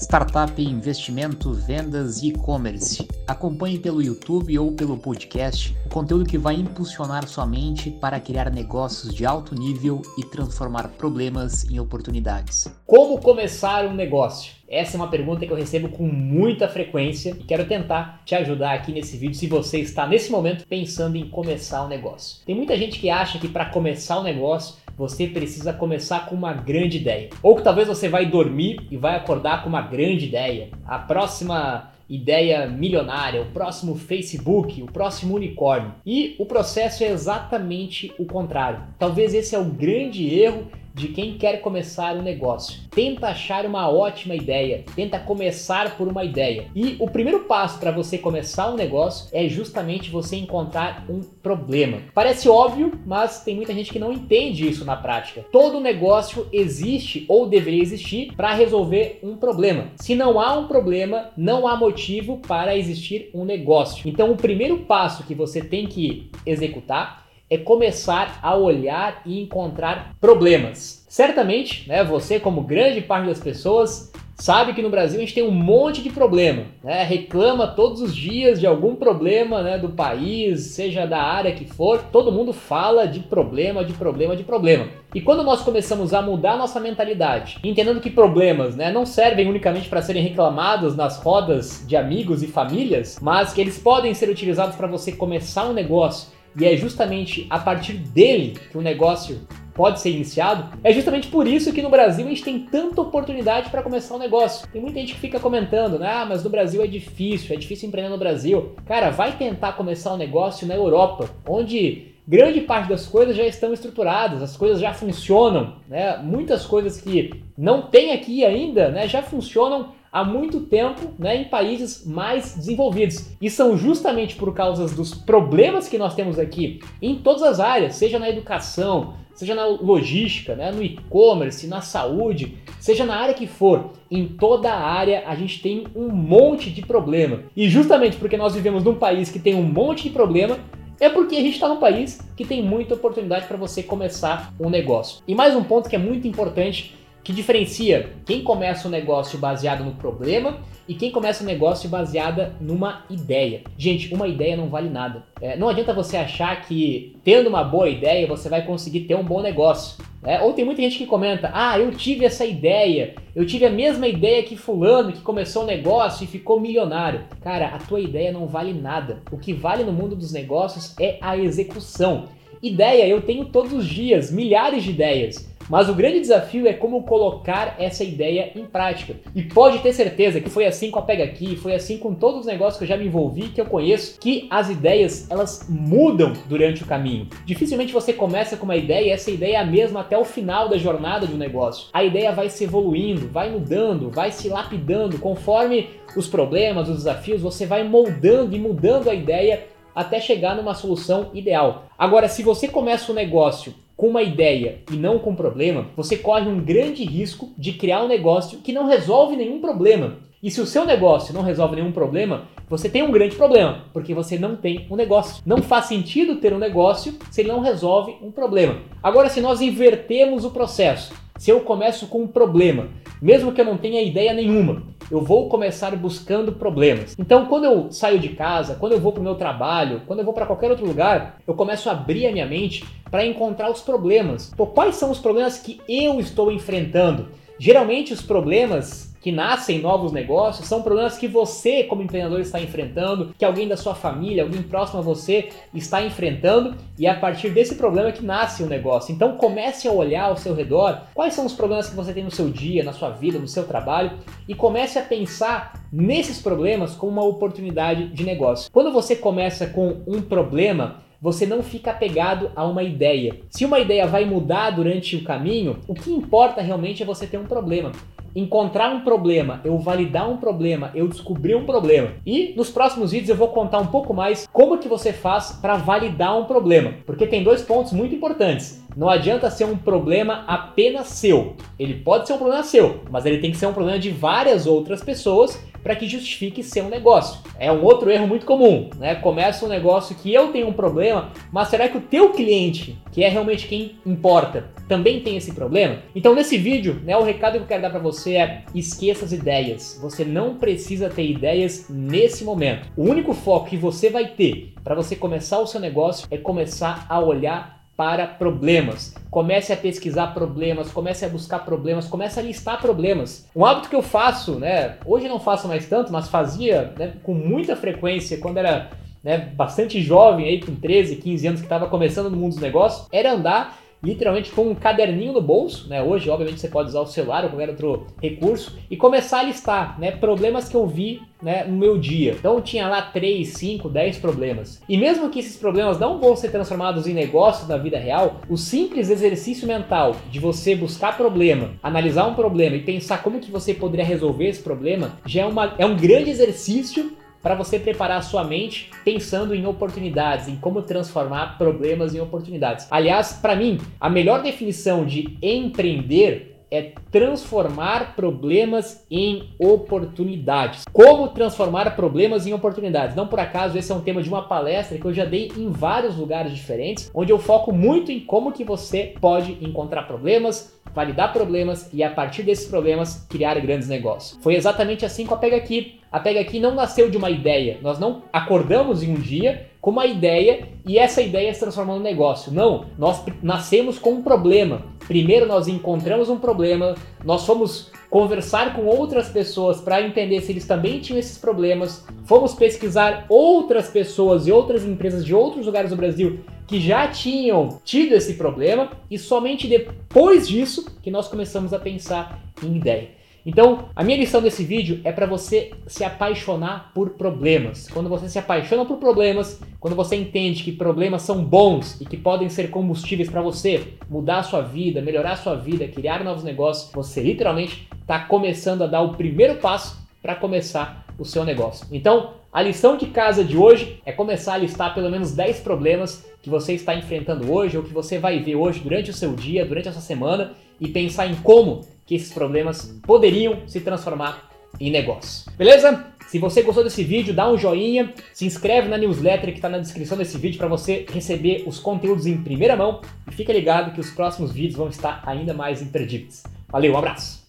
startup, investimento, vendas e e-commerce. Acompanhe pelo YouTube ou pelo podcast o conteúdo que vai impulsionar sua mente para criar negócios de alto nível e transformar problemas em oportunidades. Como começar um negócio? Essa é uma pergunta que eu recebo com muita frequência e quero tentar te ajudar aqui nesse vídeo se você está nesse momento pensando em começar um negócio. Tem muita gente que acha que para começar um negócio você precisa começar com uma grande ideia. Ou que talvez você vai dormir e vai acordar com uma grande ideia. A próxima ideia milionária, o próximo Facebook, o próximo unicórnio. E o processo é exatamente o contrário. Talvez esse é o grande erro de quem quer começar um negócio. Tenta achar uma ótima ideia, tenta começar por uma ideia. E o primeiro passo para você começar um negócio é justamente você encontrar um problema. Parece óbvio, mas tem muita gente que não entende isso na prática. Todo negócio existe ou deveria existir para resolver um problema. Se não há um problema, não há motivo para existir um negócio. Então, o primeiro passo que você tem que executar é começar a olhar e encontrar problemas. Certamente, né, você, como grande parte das pessoas, sabe que no Brasil a gente tem um monte de problema, né? reclama todos os dias de algum problema né, do país, seja da área que for, todo mundo fala de problema, de problema, de problema. E quando nós começamos a mudar nossa mentalidade, entendendo que problemas né, não servem unicamente para serem reclamados nas rodas de amigos e famílias, mas que eles podem ser utilizados para você começar um negócio e é justamente a partir dele que o negócio pode ser iniciado, é justamente por isso que no Brasil a gente tem tanta oportunidade para começar um negócio. Tem muita gente que fica comentando, né? Ah, mas no Brasil é difícil, é difícil empreender no Brasil. Cara, vai tentar começar um negócio na Europa, onde grande parte das coisas já estão estruturadas, as coisas já funcionam, né? Muitas coisas que não tem aqui ainda, né, já funcionam há muito tempo né, em países mais desenvolvidos. E são justamente por causa dos problemas que nós temos aqui em todas as áreas, seja na educação, seja na logística, né, no e-commerce, na saúde, seja na área que for, em toda a área a gente tem um monte de problema. E justamente porque nós vivemos num país que tem um monte de problema, é porque a gente está num país que tem muita oportunidade para você começar um negócio. E mais um ponto que é muito importante que diferencia quem começa um negócio baseado no problema e quem começa um negócio baseada numa ideia. Gente, uma ideia não vale nada. É, não adianta você achar que tendo uma boa ideia você vai conseguir ter um bom negócio. Né? Ou tem muita gente que comenta: ah, eu tive essa ideia, eu tive a mesma ideia que Fulano que começou um negócio e ficou milionário. Cara, a tua ideia não vale nada. O que vale no mundo dos negócios é a execução. Ideia eu tenho todos os dias, milhares de ideias. Mas o grande desafio é como colocar essa ideia em prática. E pode ter certeza que foi assim com a Pega Aqui, foi assim com todos os negócios que eu já me envolvi, que eu conheço, que as ideias elas mudam durante o caminho. Dificilmente você começa com uma ideia e essa ideia é a mesma até o final da jornada um negócio. A ideia vai se evoluindo, vai mudando, vai se lapidando conforme os problemas, os desafios, você vai moldando e mudando a ideia até chegar numa solução ideal. Agora, se você começa um negócio com uma ideia e não com um problema, você corre um grande risco de criar um negócio que não resolve nenhum problema. E se o seu negócio não resolve nenhum problema, você tem um grande problema, porque você não tem um negócio. Não faz sentido ter um negócio se ele não resolve um problema. Agora, se nós invertemos o processo, se eu começo com um problema, mesmo que eu não tenha ideia nenhuma, eu vou começar buscando problemas. Então, quando eu saio de casa, quando eu vou para o meu trabalho, quando eu vou para qualquer outro lugar, eu começo a abrir a minha mente para encontrar os problemas. Quais são os problemas que eu estou enfrentando? Geralmente, os problemas que nascem novos negócios são problemas que você, como empreendedor, está enfrentando, que alguém da sua família, alguém próximo a você está enfrentando, e é a partir desse problema que nasce o negócio. Então comece a olhar ao seu redor quais são os problemas que você tem no seu dia, na sua vida, no seu trabalho, e comece a pensar nesses problemas como uma oportunidade de negócio. Quando você começa com um problema, você não fica apegado a uma ideia. Se uma ideia vai mudar durante o caminho, o que importa realmente é você ter um problema encontrar um problema, eu validar um problema, eu descobrir um problema. E nos próximos vídeos eu vou contar um pouco mais como que você faz para validar um problema, porque tem dois pontos muito importantes. Não adianta ser um problema apenas seu. Ele pode ser um problema seu, mas ele tem que ser um problema de várias outras pessoas para que justifique ser um negócio. É um outro erro muito comum, né? Começa um negócio que eu tenho um problema, mas será que o teu cliente, que é realmente quem importa, também tem esse problema? Então nesse vídeo, né, o recado que eu quero dar para você é esqueça as ideias. Você não precisa ter ideias nesse momento. O único foco que você vai ter para você começar o seu negócio é começar a olhar para problemas. Comece a pesquisar problemas, comece a buscar problemas, comece a listar problemas. Um hábito que eu faço, né? Hoje não faço mais tanto, mas fazia né, com muita frequência quando era né, bastante jovem, aí com 13, 15 anos, que estava começando no mundo dos negócios, era andar literalmente com um caderninho no bolso, né? Hoje, obviamente, você pode usar o celular ou qualquer outro recurso e começar a listar, né, problemas que eu vi, né, no meu dia. Então tinha lá 3, 5, 10 problemas. E mesmo que esses problemas não vão ser transformados em negócios na vida real, o simples exercício mental de você buscar problema, analisar um problema e pensar como que você poderia resolver esse problema, já é, uma, é um grande exercício para você preparar a sua mente pensando em oportunidades, em como transformar problemas em oportunidades. Aliás, para mim, a melhor definição de empreender é transformar problemas em oportunidades. Como transformar problemas em oportunidades? Não por acaso esse é um tema de uma palestra que eu já dei em vários lugares diferentes, onde eu foco muito em como que você pode encontrar problemas, validar problemas e a partir desses problemas criar grandes negócios. Foi exatamente assim com a Pega Aqui. A Pega Aqui não nasceu de uma ideia. Nós não acordamos em um dia com uma ideia e essa ideia se transformou num negócio. Não, nós nascemos com um problema. Primeiro nós encontramos um problema, nós fomos conversar com outras pessoas para entender se eles também tinham esses problemas, fomos pesquisar outras pessoas e outras empresas de outros lugares do Brasil que já tinham tido esse problema e somente depois disso que nós começamos a pensar em ideia. Então, a minha lição desse vídeo é para você se apaixonar por problemas. Quando você se apaixona por problemas, quando você entende que problemas são bons e que podem ser combustíveis para você mudar a sua vida, melhorar a sua vida, criar novos negócios, você literalmente está começando a dar o primeiro passo para começar o seu negócio. Então, a lição de casa de hoje é começar a listar pelo menos 10 problemas que você está enfrentando hoje ou que você vai ver hoje durante o seu dia, durante essa semana e pensar em como que esses problemas poderiam se transformar em negócio. Beleza? Se você gostou desse vídeo, dá um joinha, se inscreve na newsletter que está na descrição desse vídeo para você receber os conteúdos em primeira mão e fica ligado que os próximos vídeos vão estar ainda mais imperdíveis. Valeu, um abraço!